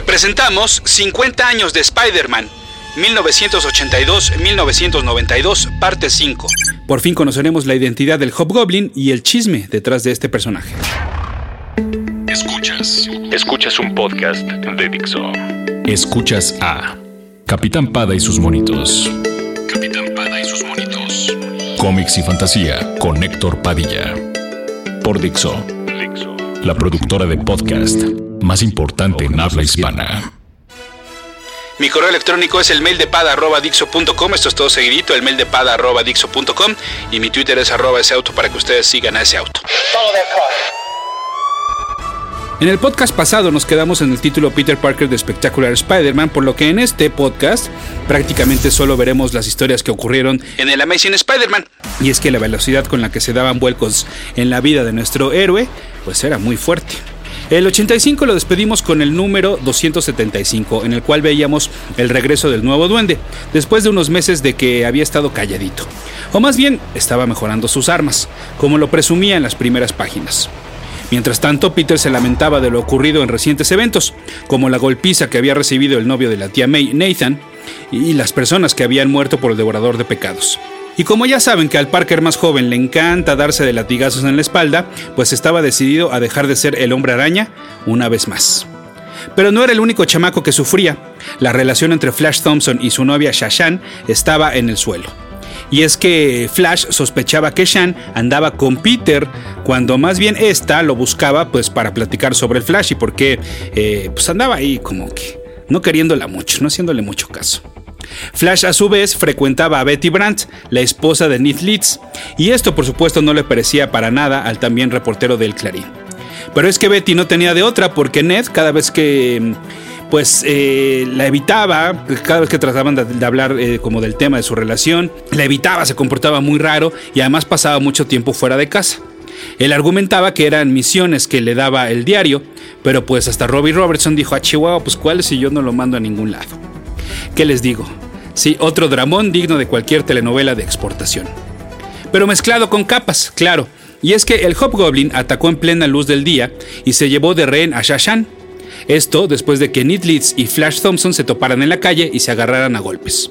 Hoy presentamos 50 años de Spider-Man, 1982-1992, parte 5. Por fin conoceremos la identidad del Hobgoblin y el chisme detrás de este personaje. Escuchas. Escuchas un podcast de Dixo. Escuchas a Capitán Pada y sus monitos. Capitán Pada y sus monitos. Cómics y fantasía con Héctor Padilla. Por Dixo. Dixo. La productora de podcast más importante en habla hispana. Mi correo electrónico es el mail de pada.dixo.com. Esto es todo seguidito, el mail de pada.dixo.com. Y mi Twitter es arroba ese auto para que ustedes sigan a ese auto. En el podcast pasado nos quedamos en el título Peter Parker de Spectacular Spider-Man, por lo que en este podcast prácticamente solo veremos las historias que ocurrieron en el Amazing Spider-Man. Y es que la velocidad con la que se daban vuelcos en la vida de nuestro héroe, pues era muy fuerte. El 85 lo despedimos con el número 275, en el cual veíamos el regreso del nuevo duende, después de unos meses de que había estado calladito. O más bien, estaba mejorando sus armas, como lo presumía en las primeras páginas. Mientras tanto, Peter se lamentaba de lo ocurrido en recientes eventos, como la golpiza que había recibido el novio de la tía May, Nathan, y las personas que habían muerto por el devorador de pecados. Y como ya saben que al Parker más joven le encanta darse de latigazos en la espalda, pues estaba decidido a dejar de ser el hombre araña una vez más. Pero no era el único chamaco que sufría. La relación entre Flash Thompson y su novia Shashan estaba en el suelo. Y es que Flash sospechaba que Shan andaba con Peter cuando más bien esta lo buscaba pues para platicar sobre el Flash y porque eh, pues andaba ahí como que no queriéndola mucho, no haciéndole mucho caso. Flash a su vez frecuentaba a Betty Brandt, la esposa de Ned Leeds, y esto por supuesto no le parecía para nada al también reportero del Clarín. Pero es que Betty no tenía de otra porque Ned cada vez que pues eh, la evitaba, cada vez que trataban de, hablar eh, como del tema de su relación, la evitaba, se comportaba muy raro y además pasaba mucho tiempo fuera de casa. Él argumentaba que eran misiones que le daba el diario, pero pues hasta Robbie Robertson dijo a ah, Chihuahua, pues cuáles si yo no lo mando a ningún lado. ¿Qué les digo? Sí, otro dramón digno de cualquier telenovela de exportación. Pero mezclado con capas, claro. Y es que el Hobgoblin atacó en plena luz del día y se llevó de rehén a Shashan. Esto después de que Ned Leeds y Flash Thompson se toparan en la calle y se agarraran a golpes.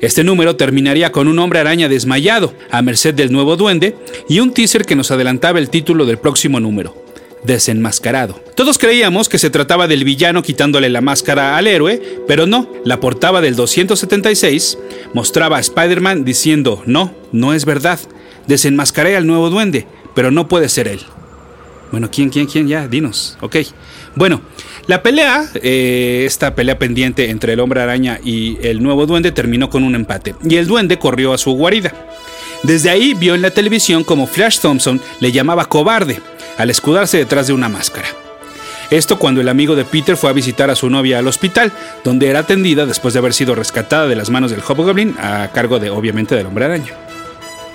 Este número terminaría con un hombre araña desmayado, a merced del nuevo duende, y un teaser que nos adelantaba el título del próximo número, desenmascarado. Todos creíamos que se trataba del villano quitándole la máscara al héroe, pero no, la portada del 276 mostraba a Spider-Man diciendo, no, no es verdad, desenmascaré al nuevo duende, pero no puede ser él. Bueno, ¿quién, quién, quién? Ya, dinos. Ok. Bueno, la pelea, eh, esta pelea pendiente entre el hombre araña y el nuevo duende terminó con un empate, y el duende corrió a su guarida. Desde ahí vio en la televisión como Flash Thompson le llamaba cobarde, al escudarse detrás de una máscara. Esto cuando el amigo de Peter fue a visitar a su novia al hospital, donde era atendida después de haber sido rescatada de las manos del Hobgoblin a cargo de obviamente del hombre araña.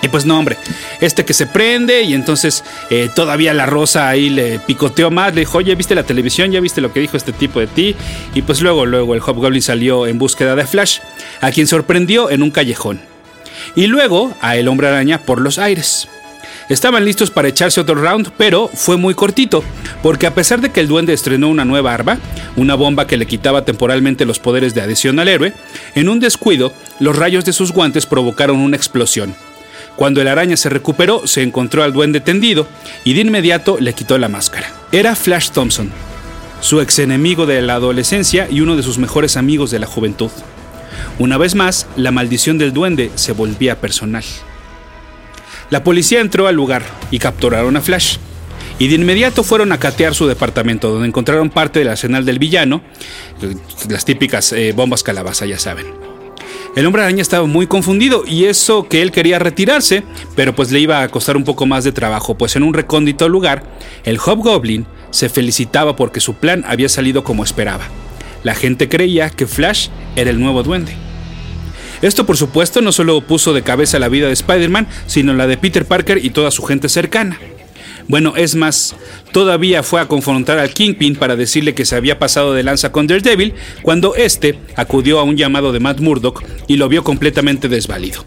Y pues no, hombre, este que se prende y entonces eh, todavía la rosa ahí le picoteó más, le dijo, oye, ¿viste la televisión? ¿Ya viste lo que dijo este tipo de ti? Y pues luego, luego el Hobgoblin salió en búsqueda de Flash, a quien sorprendió en un callejón. Y luego a el hombre araña por los aires. Estaban listos para echarse otro round, pero fue muy cortito, porque a pesar de que el duende estrenó una nueva arma, una bomba que le quitaba temporalmente los poderes de adhesión al héroe, en un descuido, los rayos de sus guantes provocaron una explosión. Cuando el araña se recuperó, se encontró al duende tendido y de inmediato le quitó la máscara. Era Flash Thompson, su ex enemigo de la adolescencia y uno de sus mejores amigos de la juventud. Una vez más, la maldición del duende se volvía personal. La policía entró al lugar y capturaron a Flash. Y de inmediato fueron a catear su departamento, donde encontraron parte del arsenal del villano, las típicas eh, bombas calabaza, ya saben. El hombre araña estaba muy confundido y eso que él quería retirarse, pero pues le iba a costar un poco más de trabajo, pues en un recóndito lugar, el Hobgoblin se felicitaba porque su plan había salido como esperaba. La gente creía que Flash era el nuevo duende. Esto por supuesto no solo puso de cabeza la vida de Spider-Man, sino la de Peter Parker y toda su gente cercana. Bueno, es más, todavía fue a confrontar al Kingpin para decirle que se había pasado de lanza con Daredevil cuando este acudió a un llamado de Matt Murdock y lo vio completamente desvalido.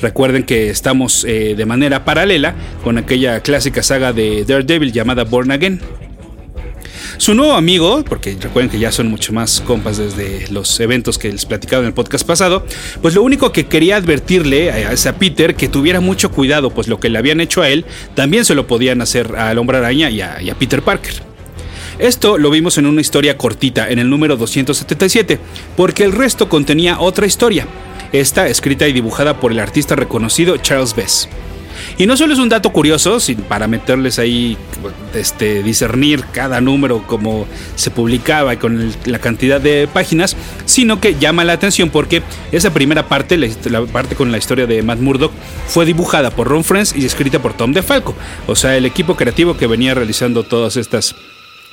Recuerden que estamos eh, de manera paralela con aquella clásica saga de Daredevil llamada Born Again. Su nuevo amigo, porque recuerden que ya son mucho más compas desde los eventos que les platicaba en el podcast pasado, pues lo único que quería advertirle a, a Peter que tuviera mucho cuidado, pues lo que le habían hecho a él también se lo podían hacer al hombre araña y a, y a Peter Parker. Esto lo vimos en una historia cortita, en el número 277, porque el resto contenía otra historia, esta escrita y dibujada por el artista reconocido Charles Bess. Y no solo es un dato curioso, sin para meterles ahí, este, discernir cada número como se publicaba y con la cantidad de páginas, sino que llama la atención porque esa primera parte, la, la parte con la historia de Matt Murdock, fue dibujada por Ron Friends y escrita por Tom DeFalco, o sea, el equipo creativo que venía realizando todas estas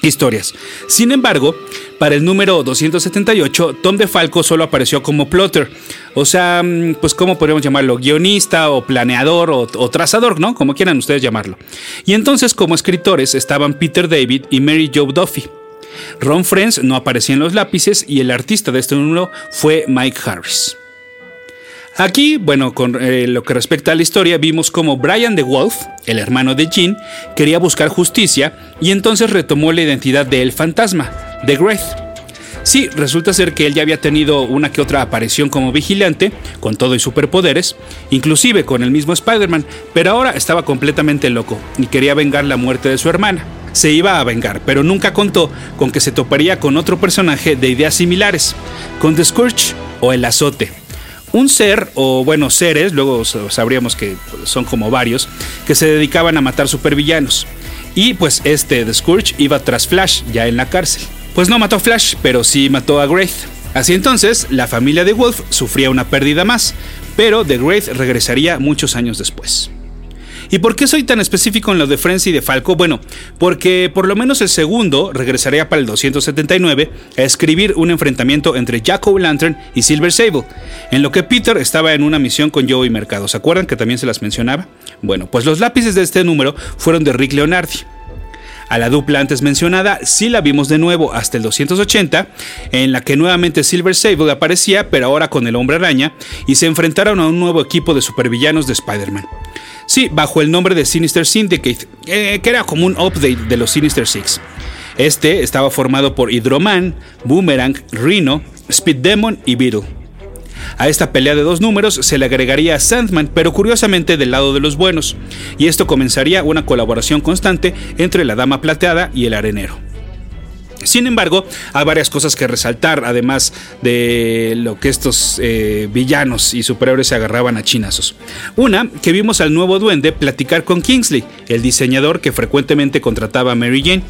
historias. Sin embargo, para el número 278, Tom DeFalco solo apareció como plotter, o sea, mm, pues cómo podríamos llamarlo, guionista o planeador o, o trazador, ¿no? Como quieran ustedes llamarlo. Y entonces como escritores estaban Peter David y Mary Jo Duffy. Ron Friends no aparecía en los lápices y el artista de este número fue Mike Harris. Aquí, bueno, con eh, lo que respecta a la historia, vimos como Brian the Wolf, el hermano de Jean, quería buscar justicia y entonces retomó la identidad de El Fantasma, The Wraith. Sí, resulta ser que él ya había tenido una que otra aparición como vigilante, con todo y superpoderes, inclusive con el mismo Spider-Man, pero ahora estaba completamente loco y quería vengar la muerte de su hermana. Se iba a vengar, pero nunca contó con que se toparía con otro personaje de ideas similares, con The Scourge o el Azote. Un ser, o bueno, seres, luego sabríamos que son como varios, que se dedicaban a matar supervillanos. Y pues este The Scourge iba tras Flash, ya en la cárcel. Pues no mató a Flash, pero sí mató a Wraith. Así entonces, la familia de Wolf sufría una pérdida más, pero The Wraith regresaría muchos años después. ¿Y por qué soy tan específico en lo de Friends y de Falco? Bueno, porque por lo menos el segundo regresaría para el 279 a escribir un enfrentamiento entre Jack O'Lantern y Silver Sable, en lo que Peter estaba en una misión con Joey Mercado. ¿Se acuerdan que también se las mencionaba? Bueno, pues los lápices de este número fueron de Rick Leonardi. A la dupla antes mencionada sí la vimos de nuevo hasta el 280, en la que nuevamente Silver Sable aparecía, pero ahora con el hombre araña, y se enfrentaron a un nuevo equipo de supervillanos de Spider-Man. Sí, bajo el nombre de Sinister Syndicate, eh, que era como un update de los Sinister Six. Este estaba formado por Hydroman, Boomerang, Rhino, Speed Demon y Beetle. A esta pelea de dos números se le agregaría Sandman, pero curiosamente del lado de los buenos, y esto comenzaría una colaboración constante entre la Dama Plateada y el Arenero. Sin embargo, hay varias cosas que resaltar, además de lo que estos eh, villanos y superhéroes se agarraban a chinazos. Una, que vimos al nuevo duende platicar con Kingsley, el diseñador que frecuentemente contrataba a Mary Jane.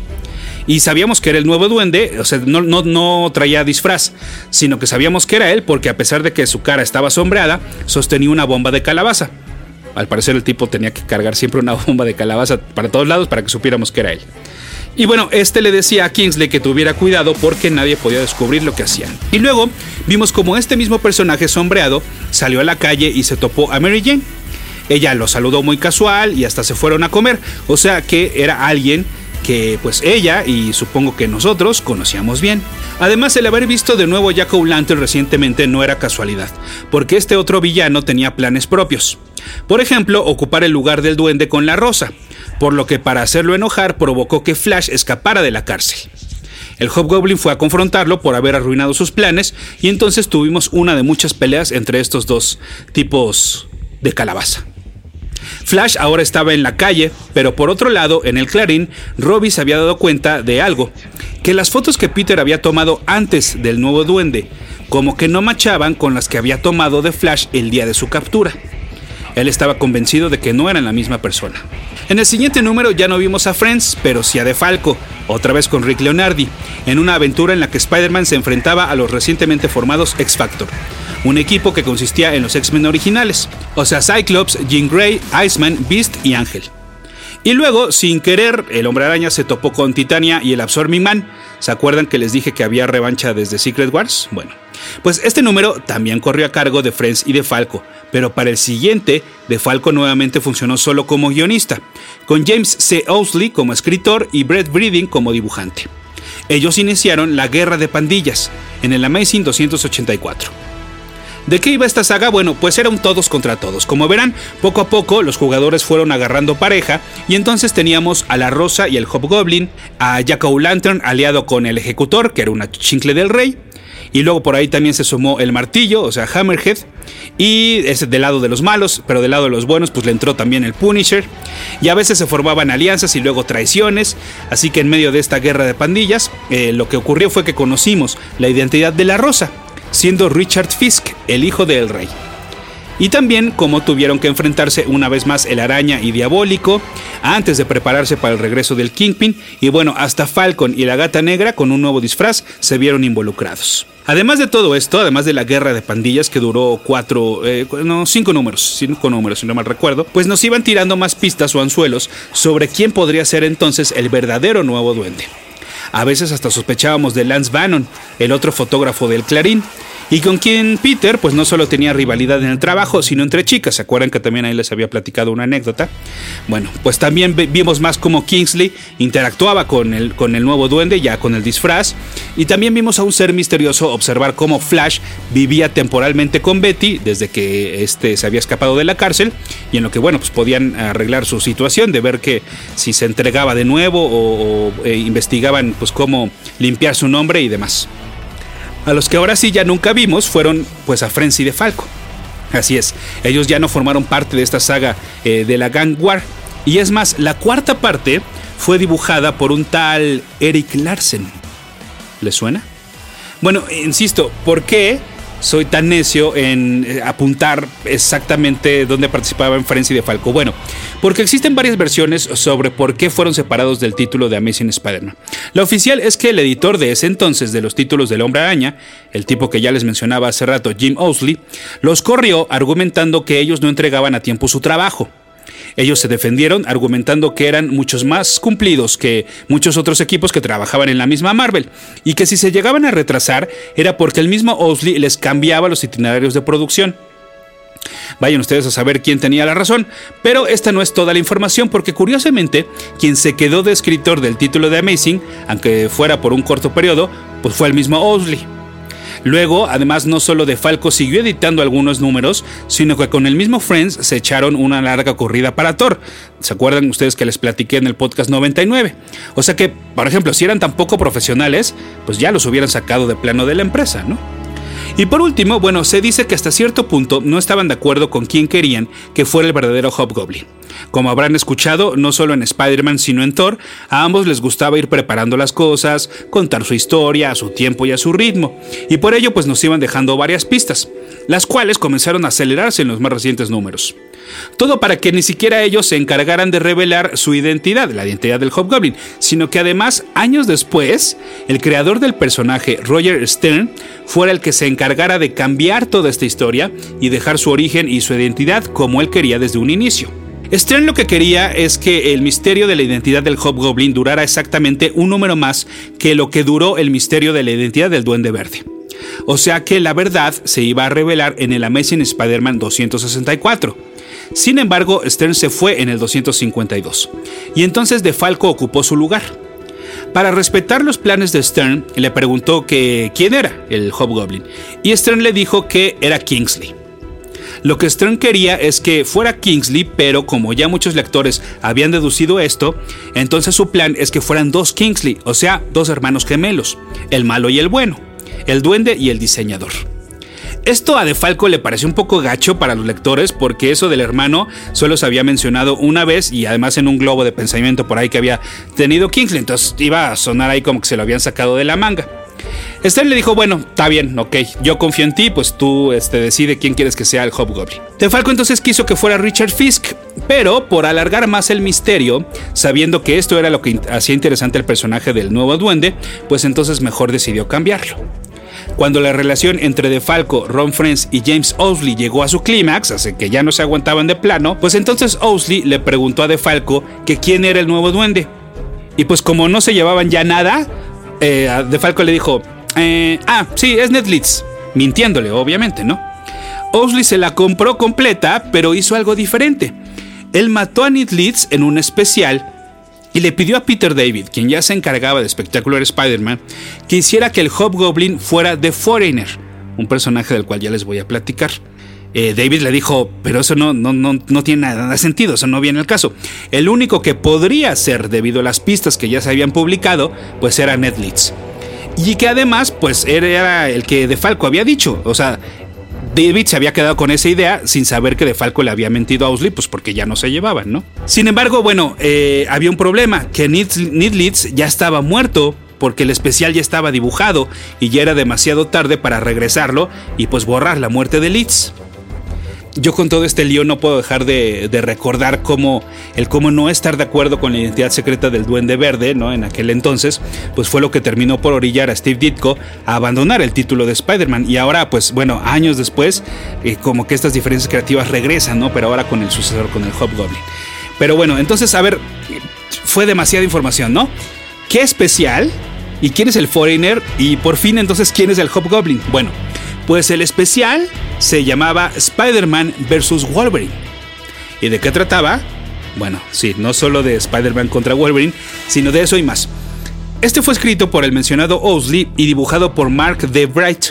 Y sabíamos que era el nuevo duende, o sea, no, traía disfraz, sino que sabíamos que era él porque a pesar de que su cara estaba sombreada, sostenía una bomba de calabaza. Al parecer el tipo tenía que cargar siempre una bomba de calabaza para todos lados para que supiéramos que era él. Y bueno, este le decía a Kingsley que tuviera cuidado porque nadie podía descubrir lo que hacían. Y luego vimos como este mismo personaje sombreado salió a la calle y se topó a Mary Jane. Ella lo saludó muy casual y hasta se fueron a comer, o sea que era alguien que pues ella y supongo que nosotros conocíamos bien. Además, el haber visto de nuevo a Jack O'Lantern recientemente no era casualidad, porque este otro villano tenía planes propios. Por ejemplo, ocupar el lugar del duende con la rosa, por lo que para hacerlo enojar provocó que Flash escapara de la cárcel. El Hobgoblin fue a confrontarlo por haber arruinado sus planes y entonces tuvimos una de muchas peleas entre estos dos tipos de calabaza. Flash ahora estaba en la calle, pero por otro lado, en el Clarín, Robbie se había dado cuenta de algo, que las fotos que Peter había tomado antes del nuevo duende, como que no machaban con las que había tomado de Flash el día de su captura. Él estaba convencido de que no eran la misma persona. En el siguiente número ya no vimos a Friends, pero sí a DeFalco, otra vez con Rick Leonardi, en una aventura en la que Spider-Man se enfrentaba a los recientemente formados X-Factor, un equipo que consistía en los X-Men originales, o sea Cyclops, Jean Grey, Iceman, Beast y Ángel. Y luego, sin querer, el hombre araña se topó con Titania y el Absorbing Man. ¿Se acuerdan que les dije que había revancha desde Secret Wars? Bueno, pues este número también corrió a cargo de Friends y de Falco, pero para el siguiente, De Falco nuevamente funcionó solo como guionista, con James C. Owsley como escritor y Brett Breeding como dibujante. Ellos iniciaron la Guerra de Pandillas en el Amazing 284. ¿De qué iba esta saga? Bueno, pues era un todos contra todos. Como verán, poco a poco los jugadores fueron agarrando pareja y entonces teníamos a la Rosa y el Hobgoblin, a Jack O'Lantern aliado con el Ejecutor, que era una chincle del rey, y luego por ahí también se sumó el martillo, o sea, Hammerhead. Y es del lado de los malos, pero del lado de los buenos, pues le entró también el Punisher. Y a veces se formaban alianzas y luego traiciones. Así que en medio de esta guerra de pandillas, eh, lo que ocurrió fue que conocimos la identidad de la Rosa, siendo Richard Fisk, el hijo del rey. Y también cómo tuvieron que enfrentarse una vez más el araña y diabólico antes de prepararse para el regreso del Kingpin. Y bueno, hasta Falcon y la gata negra con un nuevo disfraz se vieron involucrados. Además de todo esto, además de la guerra de pandillas que duró cuatro, eh, no, cinco números, cinco números si no mal recuerdo, pues nos iban tirando más pistas o anzuelos sobre quién podría ser entonces el verdadero nuevo duende. A veces hasta sospechábamos de Lance Bannon, el otro fotógrafo del Clarín, y con quien Peter pues no solo tenía rivalidad en el trabajo, sino entre chicas. ¿Se acuerdan que también ahí les había platicado una anécdota? Bueno, pues también vimos más cómo Kingsley interactuaba con el, con el nuevo duende, ya con el disfraz. Y también vimos a un ser misterioso observar cómo Flash vivía temporalmente con Betty desde que este se había escapado de la cárcel. Y en lo que, bueno, pues podían arreglar su situación de ver que si se entregaba de nuevo o, eh, investigaban pues cómo limpiar su nombre y demás. A los que ahora sí ya nunca vimos fueron pues a Frenzy de Falco. Así es, ellos ya no formaron parte de esta saga eh, de la Gang War. Y es más, la cuarta parte fue dibujada por un tal Eric Larsen. ¿Le suena? Bueno, insisto, ¿por qué soy tan necio en eh, apuntar exactamente dónde participaba en Frenzy de Falco. Bueno, porque existen varias versiones sobre por qué fueron separados del título de Amazing Spider-Man. La oficial es que el editor de ese entonces de los títulos del Hombre Araña, el tipo que ya les mencionaba hace rato, Jim Owsley, los corrió argumentando que ellos no entregaban a tiempo su trabajo. Ellos se defendieron argumentando que eran muchos más cumplidos que muchos otros equipos que trabajaban en la misma Marvel y que si se llegaban a retrasar era porque el mismo Osley les cambiaba los itinerarios de producción. Vayan ustedes a saber quién tenía la razón, pero esta no es toda la información porque curiosamente quien se quedó de escritor del título de Amazing, aunque fuera por un corto periodo, pues fue el mismo Osley. Luego, además, no solo de Falco siguió editando algunos números, sino que con el mismo Friends se echaron una larga corrida para Thor. ¿Se acuerdan ustedes que les platiqué en el podcast 99? O sea que, por ejemplo, si eran tan poco profesionales, pues ya los hubieran sacado de plano de la empresa, ¿no? Y por último, bueno, se dice que hasta cierto punto no estaban de acuerdo con quién querían que fuera el verdadero Hobgoblin. Como habrán escuchado, no solo en Spider-Man sino en Thor, a ambos les gustaba ir preparando las cosas, contar su historia a su tiempo y a su ritmo, y por ello pues nos iban dejando varias pistas, las cuales comenzaron a acelerarse en los más recientes números. Todo para que ni siquiera ellos se encargaran de revelar su identidad, la identidad del Hobgoblin, sino que además, años después, el creador del personaje, Roger Stern, fuera el que se encargara de cambiar toda esta historia y dejar su origen y su identidad como él quería desde un inicio. Stern lo que quería es que el misterio de la identidad del Hobgoblin durara exactamente un número más que lo que duró el misterio de la identidad del Duende Verde. O sea que la verdad se iba a revelar en el Amazing Spider-Man 264. Sin embargo, Stern se fue en el 252, y entonces DeFalco ocupó su lugar. Para respetar los planes de Stern, le preguntó que quién era el Hobgoblin, y Stern le dijo que era Kingsley. Lo que Stern quería es que fuera Kingsley, pero como ya muchos lectores habían deducido esto, entonces su plan es que fueran dos Kingsley, o sea, dos hermanos gemelos, el malo y el bueno, el duende y el diseñador. Esto a Defalco le pareció un poco gacho para los lectores porque eso del hermano solo se había mencionado una vez y además en un globo de pensamiento por ahí que había tenido Kingsley, entonces iba a sonar ahí como que se lo habían sacado de la manga. Esther le dijo, bueno, está bien, ok, yo confío en ti, pues tú este, decide quién quieres que sea el Hobgoblin. Defalco entonces quiso que fuera Richard Fisk, pero por alargar más el misterio, sabiendo que esto era lo que hacía interesante el personaje del nuevo duende, pues entonces mejor decidió cambiarlo. Cuando la relación entre DeFalco, Ron Friends y James Owsley llegó a su clímax, así que ya no se aguantaban de plano, pues entonces Owsley le preguntó a DeFalco que quién era el nuevo duende. Y pues como no se llevaban ya nada, eh, DeFalco le dijo, eh, ah, sí, es Ned mintiéndole, obviamente, ¿no? Owsley se la compró completa, pero hizo algo diferente. Él mató a Ned Leeds en un especial y le pidió a Peter David, quien ya se encargaba de Spectacular Spider-Man, que hiciera que el Hobgoblin fuera The Foreigner, un personaje del cual ya les voy a platicar. Eh, David le dijo, pero eso no, no, no, no tiene nada de sentido, eso no viene al caso. El único que podría ser debido a las pistas que ya se habían publicado, pues era Ned Leeds. Y que además, pues era el que De Falco había dicho. O sea, David se había quedado con esa idea sin saber que De Falco le había mentido a Owsley, pues porque ya no se llevaban, ¿no? Sin embargo, bueno, eh, había un problema, que Leeds ya estaba muerto porque el especial ya estaba dibujado y ya era demasiado tarde para regresarlo y pues borrar la muerte de Leeds yo con todo este lío no puedo dejar de, recordar cómo el cómo no estar de acuerdo con la identidad secreta del Duende Verde, ¿no? En aquel entonces, pues fue lo que terminó por orillar a Steve Ditko a abandonar el título de Spider-Man. Y ahora, pues bueno, años después, eh, como que estas diferencias creativas regresan, ¿no? Pero ahora con el sucesor, con el Hobgoblin. Pero bueno, entonces, a ver, fue demasiada información, ¿no? ¿Qué especial? ¿Y quién es el Foreigner? Y por fin, entonces, ¿quién es el Hobgoblin? Bueno, pues el especial se llamaba Spider-Man vs. Wolverine. ¿Y de qué trataba? Bueno, sí, no solo de Spider-Man contra Wolverine, sino de eso y más. Este fue escrito por el mencionado Owsley y dibujado por Mark De Bright.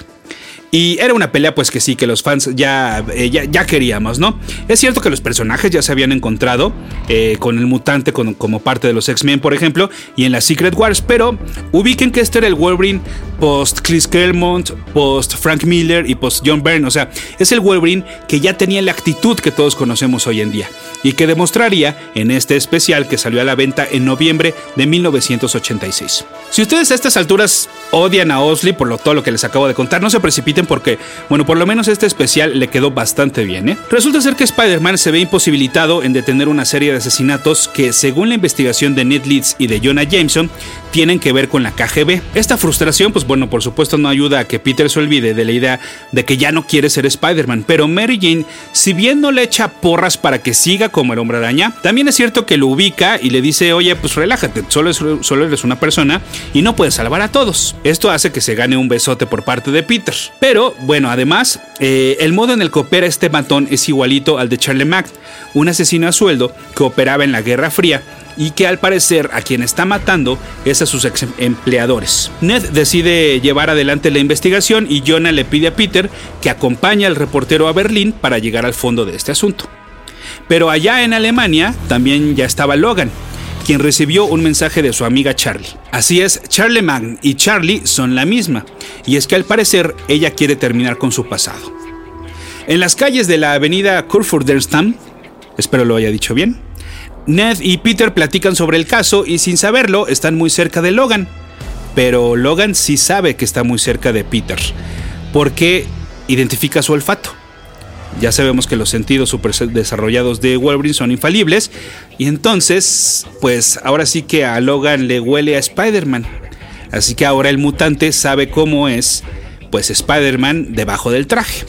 Y era una pelea pues que sí, que los fans ya, eh, ya, queríamos, ¿no? Es cierto que los personajes ya se habían encontrado eh, con el mutante como parte de los X-Men, por ejemplo, y en la Secret Wars, pero ubiquen que este era el Wolverine post Chris Claremont, post Frank Miller y post John Byrne, o sea, es el Wolverine que ya tenía la actitud que todos conocemos hoy en día y que demostraría en este especial que salió a la venta en noviembre de 1986. Si ustedes a estas alturas odian a Osley por lo, todo lo que les acabo de contar, no se precipiten porque, bueno, por lo menos este especial le quedó bastante bien. ¿eh? Resulta ser que Spider-Man se ve imposibilitado en detener una serie de asesinatos que, según la investigación de Ned Leeds y de Jonah Jameson, tienen que ver con la KGB. Esta frustración, pues bueno, por supuesto no ayuda a que Peter se olvide de la idea de que ya no quiere ser Spider-Man, pero Mary Jane, si bien no le echa porras para que siga como el hombre araña, también es cierto que lo ubica y le dice, oye, pues relájate, solo, eres una persona y no puedes salvar a todos. Esto hace que se gane un besote por parte de Peter. Pero bueno, además, eh, el modo en el que opera este matón es igualito al de Charlie Mack, un asesino a sueldo que operaba en la Guerra Fría y que al parecer a quien está matando es a sus ex empleadores. Ned decide llevar adelante la investigación y Jonah le pide a Peter que acompañe al reportero a Berlín para llegar al fondo de este asunto. Pero allá en Alemania también ya estaba Logan, quien recibió un mensaje de su amiga Charlie. Así es, Charlie Mann y Charlie son la misma, y es que al parecer ella quiere terminar con su pasado. En las calles de la avenida Kurfürstendamm, espero lo haya dicho bien, Ned y Peter platican sobre el caso y sin saberlo están muy cerca de Logan. Pero Logan sí sabe que está muy cerca de Peter, porque identifica su olfato. Ya sabemos que los sentidos super desarrollados de Wolverine son infalibles. Y entonces, pues ahora sí que a Logan le huele a Spider-Man. Así que ahora el mutante sabe cómo es, pues Spider-Man debajo del traje.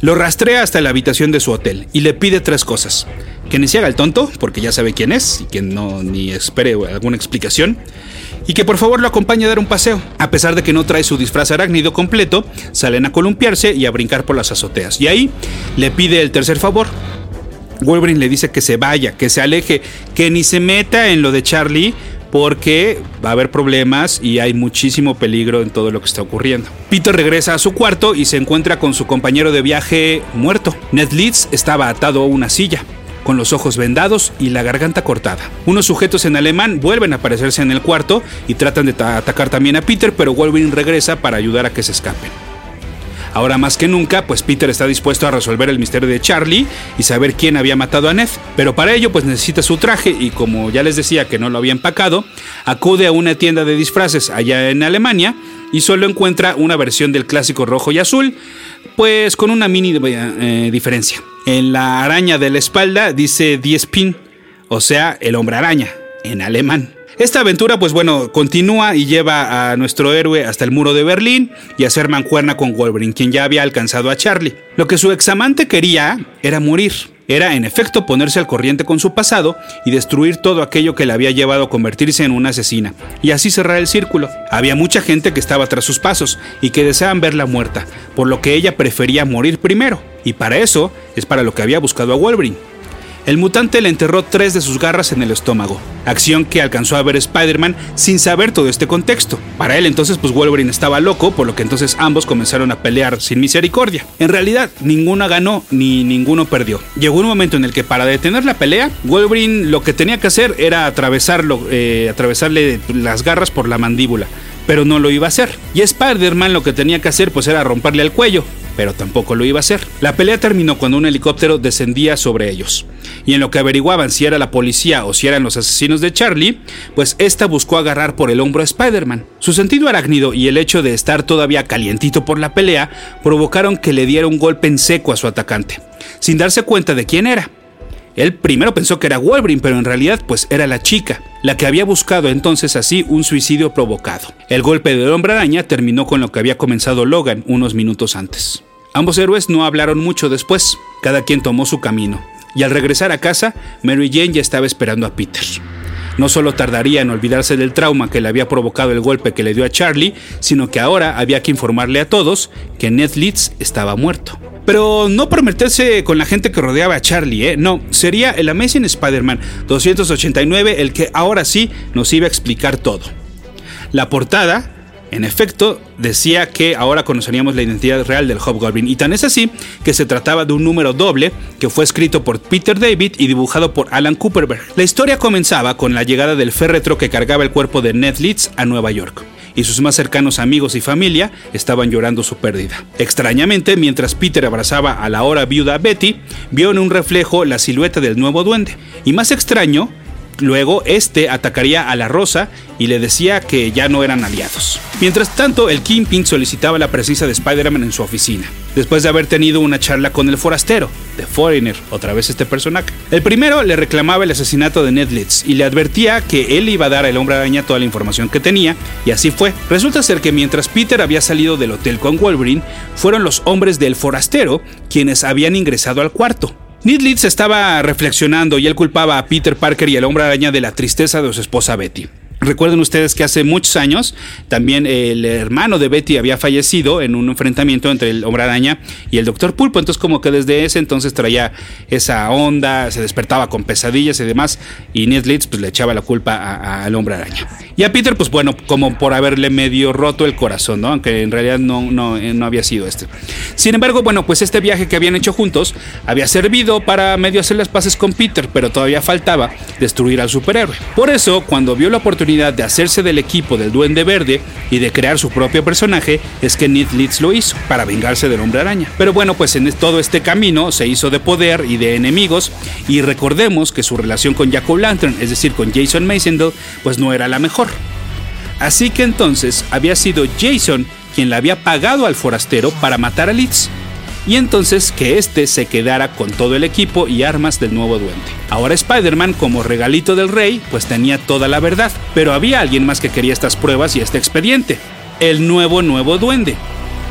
Lo rastrea hasta la habitación de su hotel y le pide tres cosas que ni se haga el tonto, porque ya sabe quién es y que no ni espere alguna explicación. Y que por favor lo acompañe a dar un paseo. A pesar de que no trae su disfraz arácnido completo, salen a columpiarse y a brincar por las azoteas. Y ahí le pide el tercer favor. Wolverine le dice que se vaya, que se aleje, que ni se meta en lo de Charlie, porque va a haber problemas y hay muchísimo peligro en todo lo que está ocurriendo. Peter regresa a su cuarto y se encuentra con su compañero de viaje muerto. Ned Leeds estaba atado a una silla con los ojos vendados y la garganta cortada. Unos sujetos en alemán vuelven a aparecerse en el cuarto y tratan de atacar también a Peter, pero Wolverine regresa para ayudar a que se escapen. Ahora más que nunca, pues Peter está dispuesto a resolver el misterio de Charlie y saber quién había matado a Ned, pero para ello pues necesita su traje y como ya les decía que no lo había empacado, acude a una tienda de disfraces allá en Alemania y solo encuentra una versión del clásico rojo y azul, pues con una mini eh, diferencia. En la araña de la espalda dice Die Spin, o sea, el hombre araña, en alemán. Esta aventura, pues bueno, continúa y lleva a nuestro héroe hasta el muro de Berlín y a hacer mancuerna con Wolverine, quien ya había alcanzado a Charlie. Lo que su examante quería era morir. Era en efecto ponerse al corriente con su pasado y destruir todo aquello que le había llevado a convertirse en una asesina, y así cerrar el círculo. Había mucha gente que estaba tras sus pasos y que deseaban verla muerta, por lo que ella prefería morir primero, y para eso es para lo que había buscado a Wolverine. El mutante le enterró tres de sus garras en el estómago, acción que alcanzó a ver Spider-Man sin saber todo este contexto. Para él entonces pues Wolverine estaba loco, por lo que entonces ambos comenzaron a pelear sin misericordia. En realidad, ninguno ganó ni ninguno perdió. Llegó un momento en el que para detener la pelea, Wolverine lo que tenía que hacer era atravesarlo, eh, atravesarle las garras por la mandíbula pero no lo iba a hacer. Y Spider-Man lo que tenía que hacer pues era romperle el cuello, pero tampoco lo iba a hacer. La pelea terminó cuando un helicóptero descendía sobre ellos. Y en lo que averiguaban si era la policía o si eran los asesinos de Charlie, pues esta buscó agarrar por el hombro a Spider-Man. Su sentido arácnido y el hecho de estar todavía calientito por la pelea provocaron que le diera un golpe en seco a su atacante, sin darse cuenta de quién era. Él primero pensó que era Wolverine, pero en realidad pues era la chica, la que había buscado entonces así un suicidio provocado. El golpe del hombre araña terminó con lo que había comenzado Logan unos minutos antes. Ambos héroes no hablaron mucho después, cada quien tomó su camino, y al regresar a casa, Mary Jane ya estaba esperando a Peter. No solo tardaría en olvidarse del trauma que le había provocado el golpe que le dio a Charlie, sino que ahora había que informarle a todos que Ned Leeds estaba muerto. Pero no por meterse con la gente que rodeaba a Charlie, ¿eh? No, sería el Amazing Spider-Man 289 el que ahora sí nos iba a explicar todo. La portada, en efecto, decía que ahora conoceríamos la identidad real del Hobgoblin, y tan es así que se trataba de un número doble que fue escrito por Peter David y dibujado por Alan Cooperberg. La historia comenzaba con la llegada del féretro que cargaba el cuerpo de Ned Leeds a Nueva York y sus más cercanos amigos y familia estaban llorando su pérdida. Extrañamente, mientras Peter abrazaba a la ahora viuda Betty, vio en un reflejo la silueta del nuevo duende. Y más extraño, Luego, este atacaría a la Rosa y le decía que ya no eran aliados. Mientras tanto, el Kingpin solicitaba la presencia de Spider-Man en su oficina, después de haber tenido una charla con el forastero, The Foreigner, otra vez este personaje. El primero le reclamaba el asesinato de Ned Leeds y le advertía que él iba a dar al hombre araña toda la información que tenía, y así fue. Resulta ser que mientras Peter había salido del hotel con Wolverine, fueron los hombres del forastero quienes habían ingresado al cuarto. Ned Leeds estaba reflexionando y él culpaba a Peter Parker y al hombre araña de la tristeza de su esposa Betty. Recuerden ustedes que hace muchos años también el hermano de Betty había fallecido en un enfrentamiento entre el hombre araña y el doctor Pulpo. Entonces como que desde ese entonces traía esa onda, se despertaba con pesadillas y demás. Y Ned pues le echaba la culpa al hombre araña. Y a Peter pues bueno, como por haberle medio roto el corazón, ¿no? Aunque en realidad no, no, eh, no había sido este. Sin embargo, bueno, pues este viaje que habían hecho juntos había servido para medio hacer las paces con Peter, pero todavía faltaba destruir al superhéroe. Por eso, cuando vio la oportunidad de hacerse del equipo del Duende Verde y de crear su propio personaje es que Ned Leeds lo hizo, para vengarse del Hombre Araña. Pero bueno, pues en todo este camino se hizo de poder y de enemigos y recordemos que su relación con Jack O'Lantern, es decir, con Jason Masendell, pues no era la mejor. Así que entonces había sido Jason quien le había pagado al forastero para matar a Leeds y entonces que éste se quedara con todo el equipo y armas del nuevo duende. Ahora Spider-Man, como regalito del rey, pues tenía toda la verdad, pero había alguien más que quería estas pruebas y este expediente, el nuevo nuevo duende.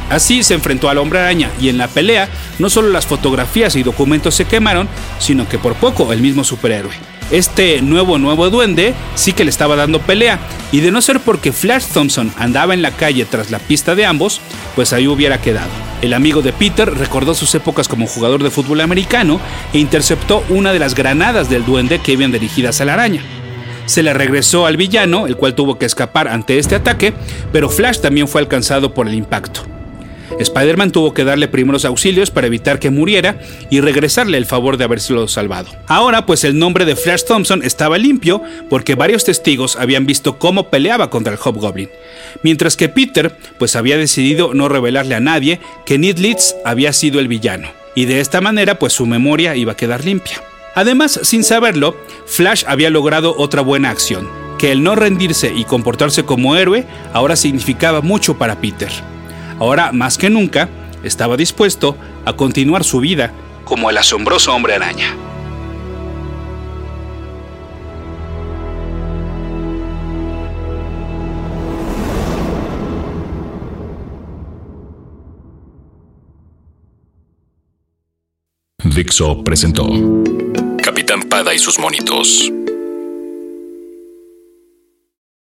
Así se enfrentó al hombre araña y en la pelea no solo las fotografías y documentos se quemaron, sino que por poco el mismo superhéroe este nuevo nuevo duende sí que le estaba dando pelea, y de no ser porque Flash Thompson andaba en la calle tras la pista de ambos, pues ahí hubiera quedado. El amigo de Peter recordó sus épocas como jugador de fútbol americano e interceptó una de las granadas del duende que iban dirigidas a la araña. Se le regresó al villano, el cual tuvo que escapar ante este ataque, pero Flash también fue alcanzado por el impacto. Spider-Man tuvo que darle primeros auxilios para evitar que muriera y regresarle el favor de habérselo salvado. Ahora, pues el nombre de Flash Thompson estaba limpio porque varios testigos habían visto cómo peleaba contra el Hobgoblin, mientras que Peter, pues había decidido no revelarle a nadie que Ned había sido el villano, y de esta manera, pues su memoria iba a quedar limpia. Además, sin saberlo, Flash había logrado otra buena acción, que el no rendirse y comportarse como héroe ahora significaba mucho para Peter. Ahora, más que nunca, estaba dispuesto a continuar su vida como el asombroso hombre araña. Dixo presentó Capitán Pada y sus monitos.